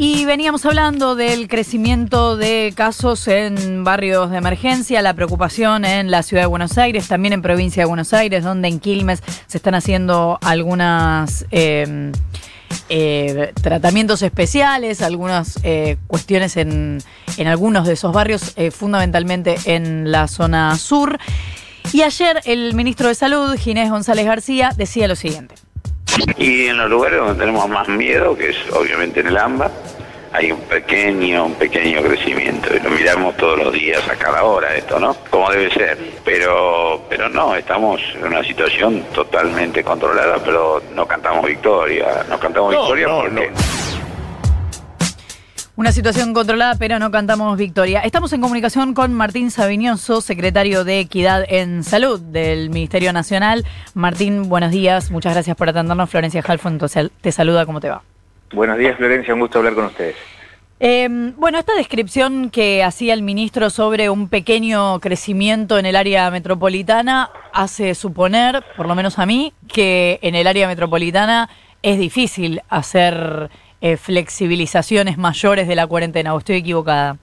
Y veníamos hablando del crecimiento de casos en barrios de emergencia, la preocupación en la ciudad de Buenos Aires, también en provincia de Buenos Aires, donde en Quilmes se están haciendo algunas eh, eh, tratamientos especiales, algunas eh, cuestiones en, en, algunos de esos barrios, eh, fundamentalmente en la zona sur. Y ayer el ministro de Salud, Ginés González García, decía lo siguiente. Y en los lugares donde tenemos más miedo, que es obviamente en el AMBA, hay un pequeño, un pequeño crecimiento y lo miramos todos los días a cada hora esto, ¿no? Como debe ser. Pero, pero no, estamos en una situación totalmente controlada, pero no cantamos victoria, no cantamos No, victoria no, porque Una situación controlada, pero no cantamos victoria. Estamos en comunicación con Martín Sabiñoso, secretario de Equidad en Salud del Ministerio Nacional. Martín, buenos días. Muchas gracias por atendernos. Florencia Halfon te saluda. ¿Cómo te va? Buenos días, Florencia. Un gusto hablar con ustedes. Eh, bueno, esta descripción que hacía el ministro sobre un pequeño crecimiento en el área metropolitana hace suponer, por lo menos a mí, que en el área metropolitana es difícil hacer eh, flexibilizaciones mayores de la cuarentena. ¿O estoy equivocada?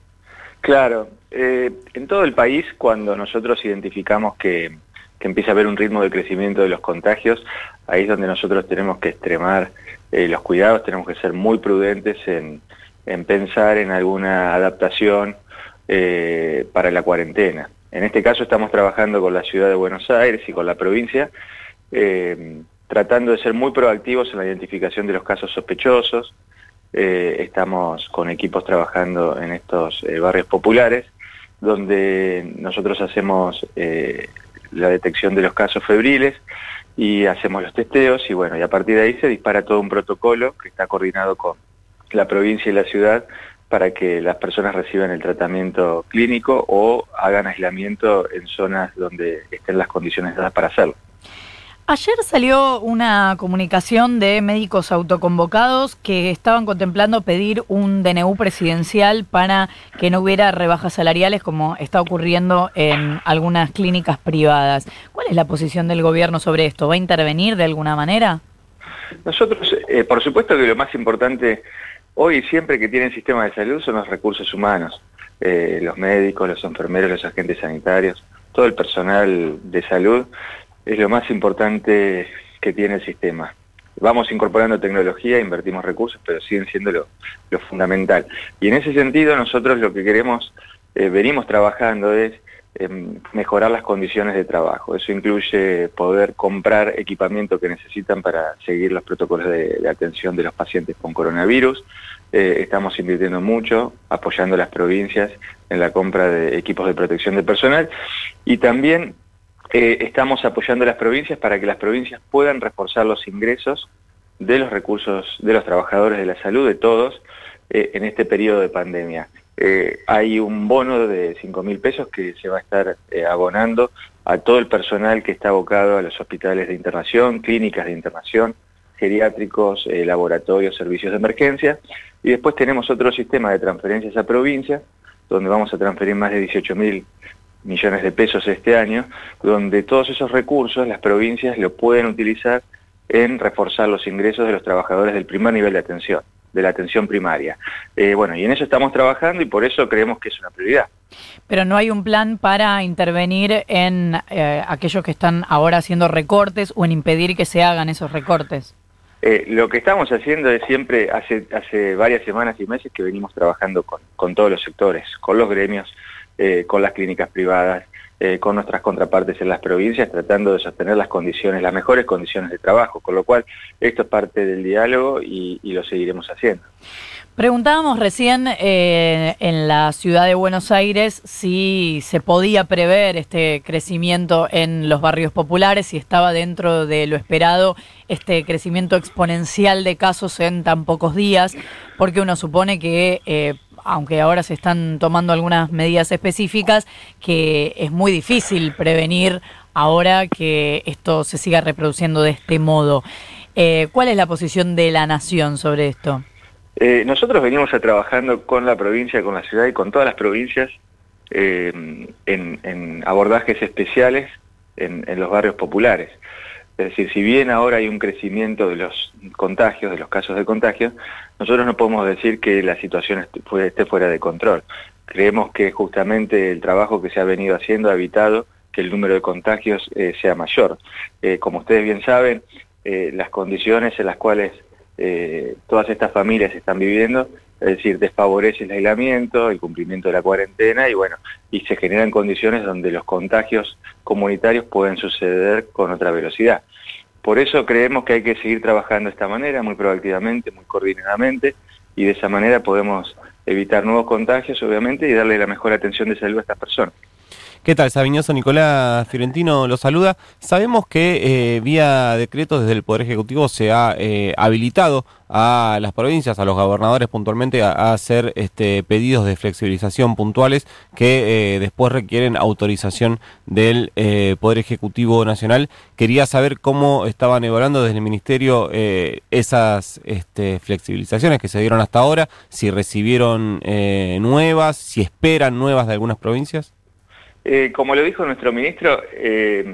Claro. Eh, en todo el país, cuando nosotros identificamos que, que, empieza a haber un ritmo de crecimiento de los contagios, ahí es donde nosotros tenemos que extremar eh, los cuidados, tenemos que ser muy prudentes en, en pensar en alguna adaptación para la cuarentena. En este caso estamos trabajando con la ciudad de Buenos Aires y con la provincia, tratando de ser muy proactivos en la identificación de los casos sospechosos. Eh, estamos con equipos trabajando en estos eh, barrios populares, donde nosotros hacemos eh, la detección de los casos febriles y hacemos los testeos y bueno, y a partir de ahí se dispara todo un protocolo que está coordinado con la provincia y la ciudad para que las personas reciban el tratamiento clínico o hagan aislamiento en zonas donde estén las condiciones dadas para hacerlo. Ayer salió una comunicación de médicos autoconvocados que estaban contemplando pedir un DNU presidencial para que no hubiera rebajas salariales como está ocurriendo en algunas clínicas privadas. ¿Cuál es la posición del gobierno sobre esto? ¿Va a intervenir de alguna manera? Nosotros, eh, por supuesto que lo más importante hoy y siempre que tienen sistema de salud son los recursos humanos, eh, los médicos, los enfermeros, los agentes sanitarios, todo el personal de salud es lo más importante que tiene el sistema. Vamos incorporando tecnología, invertimos recursos, pero siguen siendo lo, fundamental. Y en ese sentido nosotros lo que queremos, eh, venimos trabajando es mejorar las condiciones de trabajo. Eso incluye poder comprar equipamiento que necesitan para seguir los protocolos de, de atención de los pacientes con coronavirus. Eh, estamos invirtiendo mucho, apoyando a las provincias en la compra de equipos de protección de personal y también eh, estamos apoyando a las provincias para que las provincias puedan reforzar los ingresos de los recursos de los trabajadores de la salud, de todos, eh, en este periodo de pandemia. Eh, hay un bono de 5 mil pesos que se va a estar abonando a todo el personal que está abocado a los hospitales de internación, clínicas de internación, geriátricos, laboratorios, servicios de emergencia. Y después tenemos otro sistema de transferencias a provincias, donde vamos a transferir más de 18 mil millones de pesos este año, donde todos esos recursos las provincias lo pueden utilizar en reforzar los ingresos de los trabajadores del primer nivel de atención, de la atención primaria. Eh, bueno, y en eso estamos trabajando y por eso creemos que es una prioridad. Pero no hay un plan para intervenir en eh, aquellos que están ahora haciendo recortes o en impedir que se hagan esos recortes. Eh, lo que estamos haciendo es siempre, hace, hace varias semanas y meses que venimos trabajando con, con todos los sectores, con los gremios, eh, con las clínicas privadas, eh, con nuestras contrapartes en las provincias, tratando de sostener las condiciones, las mejores condiciones de trabajo, con lo cual esto es parte del diálogo y, lo seguiremos haciendo. Preguntábamos recién eh, en la ciudad de Buenos Aires si se podía prever este crecimiento en los barrios populares, si estaba dentro de lo esperado este crecimiento exponencial de casos en tan pocos días, porque uno supone que, aunque ahora se están tomando algunas medidas específicas, que es muy difícil prevenir ahora que esto se siga reproduciendo de este modo. Eh, ¿Cuál es la posición de la nación sobre esto? Eh, nosotros venimos trabajando con la provincia, con la ciudad y con todas las provincias eh, en, abordajes especiales en, los barrios populares. Es decir, si bien ahora hay un crecimiento de los contagios, de los casos de contagio, nosotros no podemos decir que la situación esté fuera de control. Creemos que justamente el trabajo que se ha venido haciendo ha evitado que el número de contagios eh, sea mayor. Eh, como ustedes bien saben, eh, las condiciones en las cuales todas estas familias están viviendo, es decir, desfavorece el aislamiento, el cumplimiento de la cuarentena y bueno, y se generan condiciones donde los contagios comunitarios pueden suceder con otra velocidad. Por eso creemos que hay que seguir trabajando de esta manera, muy proactivamente, muy coordinadamente, y de esa manera podemos evitar nuevos contagios, obviamente, y darle la mejor atención de salud a estas personas. ¿Qué tal, Sabiñoso? Nicolás Fiorentino lo saluda. Sabemos que eh, vía decreto desde el Poder Ejecutivo se ha eh, habilitado a las provincias, a los gobernadores puntualmente, a, hacer este, pedidos de flexibilización puntuales que eh, después requieren autorización del Poder Ejecutivo Nacional. Quería saber cómo estaban evaluando desde el Ministerio esas este, flexibilizaciones que se dieron hasta ahora, si recibieron nuevas, si esperan nuevas de algunas provincias. Eh, como lo dijo nuestro ministro, eh,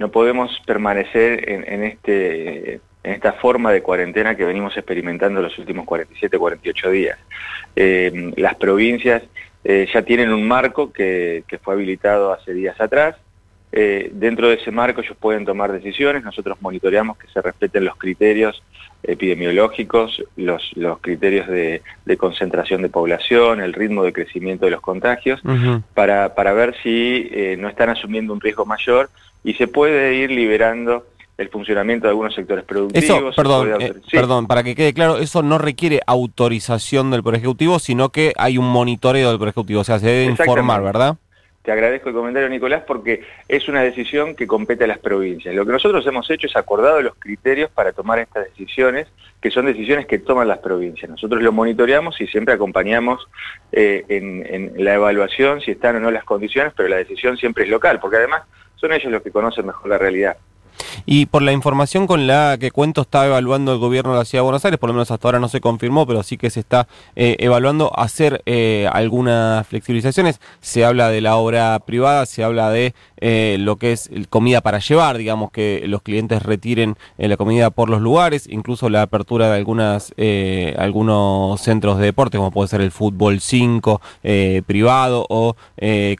no podemos permanecer en, este, en esta forma de cuarentena que venimos experimentando los últimos 47, 48 días. Eh, las provincias ya tienen un marco que fue habilitado hace días atrás, eh, dentro de ese marco ellos pueden tomar decisiones, nosotros monitoreamos que se respeten los criterios epidemiológicos, los, los criterios de, concentración de población, el ritmo de crecimiento de los contagios, para, para, ver si eh, no están asumiendo un riesgo mayor y se puede ir liberando el funcionamiento de algunos sectores productivos. perdón, eh, perdón, para que quede claro, eso no requiere autorización del Ejecutivo, sino que hay un monitoreo del Ejecutivo, o sea, se debe informar, ¿verdad? Te agradezco el comentario, Nicolás, porque es una decisión que compete a las provincias. Lo que nosotros hemos hecho es acordado los criterios para tomar estas decisiones, que son decisiones que toman las provincias. Nosotros lo monitoreamos y siempre acompañamos eh, en, la evaluación si están o no las condiciones, pero la decisión siempre es local, porque además son ellos los que conocen mejor la realidad. Y por la información con la que cuento está evaluando el gobierno de la Ciudad de Buenos Aires, por lo menos hasta ahora no se confirmó, pero sí que se está eh, evaluando hacer eh, algunas flexibilizaciones. Se habla de la obra privada, se habla de eh, lo que es comida para llevar, digamos que los clientes retiren la comida por los lugares, incluso la apertura de algunas algunos centros de deporte, como puede ser el fútbol 5 privado o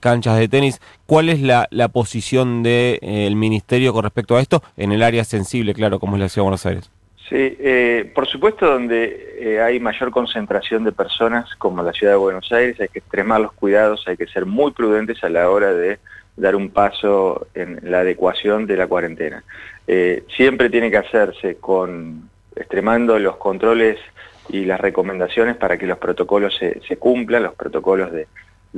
canchas de tenis. ¿Cuál es la, posición del ministerio con respecto a esto? en el área sensible, claro, como es la Ciudad de Buenos Aires. Sí, eh, por supuesto donde eh, hay mayor concentración de personas, como la Ciudad de Buenos Aires, hay que extremar los cuidados, hay que ser muy prudentes a la hora de dar un paso en la adecuación de la cuarentena. Eh, siempre tiene que hacerse con extremando los controles y las recomendaciones para que los protocolos se, se cumplan, los protocolos de,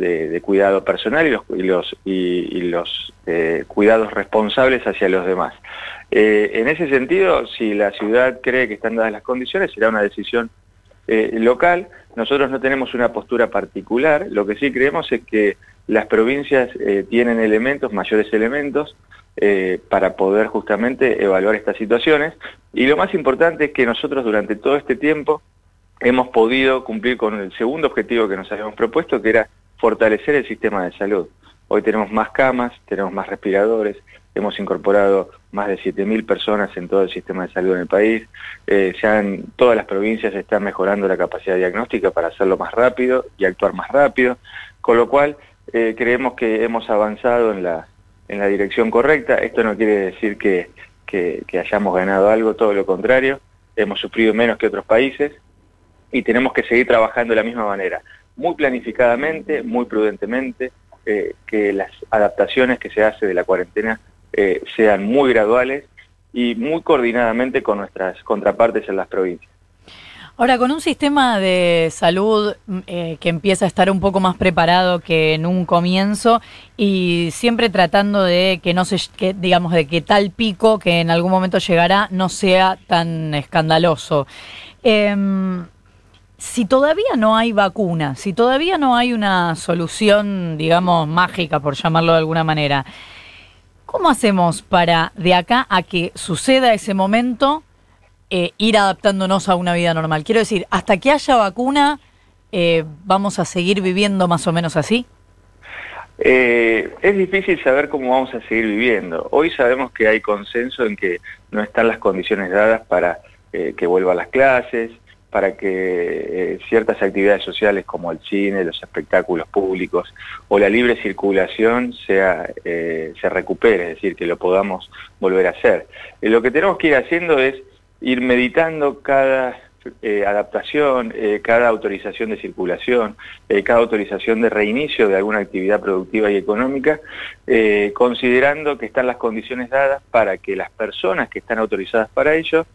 de, cuidado personal y los, y los, y, los eh, cuidados responsables hacia los demás. Eh, en ese sentido, si la ciudad cree que están dadas las condiciones, será una decisión eh, local. Nosotros no tenemos una postura particular, lo que sí creemos es que las provincias tienen elementos, mayores elementos, para poder justamente evaluar estas situaciones. Y lo más importante es que nosotros durante todo este tiempo hemos podido cumplir con el segundo objetivo que nos habíamos propuesto, que era fortalecer el sistema de salud. Hoy tenemos más camas, tenemos más respiradores, hemos incorporado más de 7.000 personas en todo el sistema de salud en el país, eh, todas las provincias están mejorando la capacidad diagnóstica para hacerlo más rápido y actuar más rápido, con lo cual eh, creemos que hemos avanzado en la, en la dirección correcta. Esto no quiere decir que, que, que hayamos ganado algo, todo lo contrario, hemos sufrido menos que otros países y tenemos que seguir trabajando de la misma manera muy planificadamente, muy prudentemente, eh, que las adaptaciones que se hace de la cuarentena eh, sean muy graduales y muy coordinadamente con nuestras contrapartes en las provincias. Ahora, con un sistema de salud mm, eh, que empieza a estar un poco más preparado que en un comienzo y siempre tratando de que no se, digamos, de que tal pico que en algún momento llegará no sea tan escandaloso. Em, si todavía no hay vacuna, si todavía no hay una solución, digamos, mágica, por llamarlo de alguna manera, ¿cómo hacemos para de acá a que suceda ese momento eh, ir adaptándonos a una vida normal? Quiero decir, hasta que haya vacuna, eh, ¿vamos a seguir viviendo más o menos así? Eh, es difícil saber cómo vamos a seguir viviendo. Hoy sabemos que hay consenso en que no están las condiciones dadas para eh, que vuelvan las clases, para que eh, ciertas actividades sociales como el cine, los espectáculos públicos o la libre circulación sea, se recupere, es decir, que lo podamos volver a hacer. lo que tenemos que ir haciendo es ir meditando cada eh, adaptación, eh, cada autorización de circulación, eh, cada autorización de reinicio de alguna actividad productiva y económica, considerando que están las condiciones dadas para que las personas que están autorizadas para ello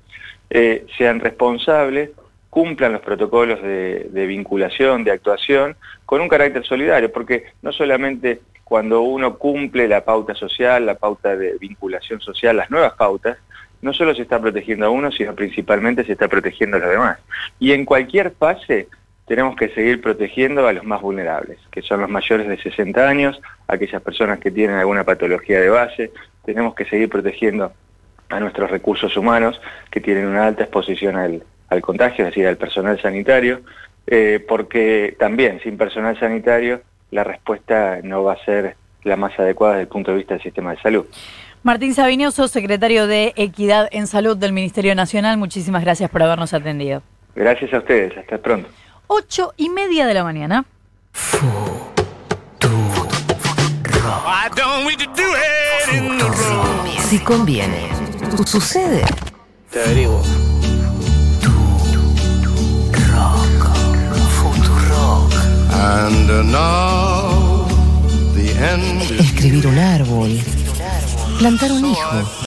sean responsables, cumplan los protocolos de, vinculación, de actuación, con un carácter solidario, porque no solamente cuando uno cumple la pauta social, la pauta de vinculación social, las nuevas pautas, no solo se está protegiendo a uno, sino principalmente se está protegiendo a los demás. Y en cualquier fase tenemos que seguir protegiendo a los más vulnerables, que son los mayores de 60 años, aquellas personas que tienen alguna patología de base, tenemos que seguir protegiendo a nuestros recursos humanos que tienen una alta exposición al, contagio, es decir, al personal sanitario, eh, porque también sin personal sanitario la respuesta no va a ser la más adecuada desde el punto de vista del sistema de salud. Martín Sabinioso, secretario de Equidad en Salud del Ministerio Nacional, muchísimas gracias por habernos atendido. Gracias a ustedes, hasta pronto. Ocho y media de la mañana. Si conviene, sucede. Te averiguo. Escribir un árbol Plantar un hijo.